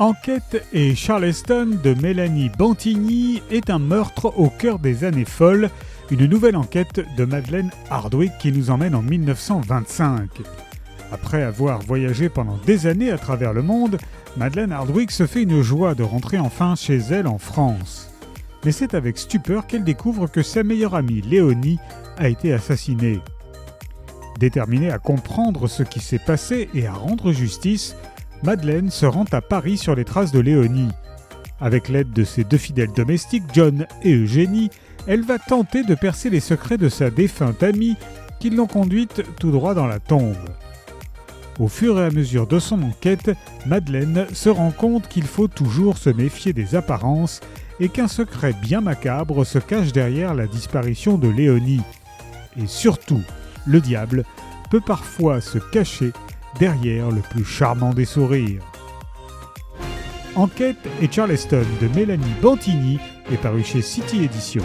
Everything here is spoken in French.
Enquête et Charleston de Mélanie Bantigny est un meurtre au cœur des années folles, une nouvelle enquête de Madeleine Hardwick qui nous emmène en 1925. Après avoir voyagé pendant des années à travers le monde, Madeleine Hardwick se fait une joie de rentrer enfin chez elle en France. Mais c'est avec stupeur qu'elle découvre que sa meilleure amie Léonie a été assassinée. Déterminée à comprendre ce qui s'est passé et à rendre justice, Madeleine se rend à Paris sur les traces de Léonie. Avec l'aide de ses deux fidèles domestiques, John et Eugénie, elle va tenter de percer les secrets de sa défunte amie qui l'ont conduite tout droit dans la tombe. Au fur et à mesure de son enquête, Madeleine se rend compte qu'il faut toujours se méfier des apparences et qu'un secret bien macabre se cache derrière la disparition de Léonie. Et surtout, le diable peut parfois se cacher derrière le plus charmant des sourires. Enquête et Charleston de Mélanie Bantigny est paru chez City Edition.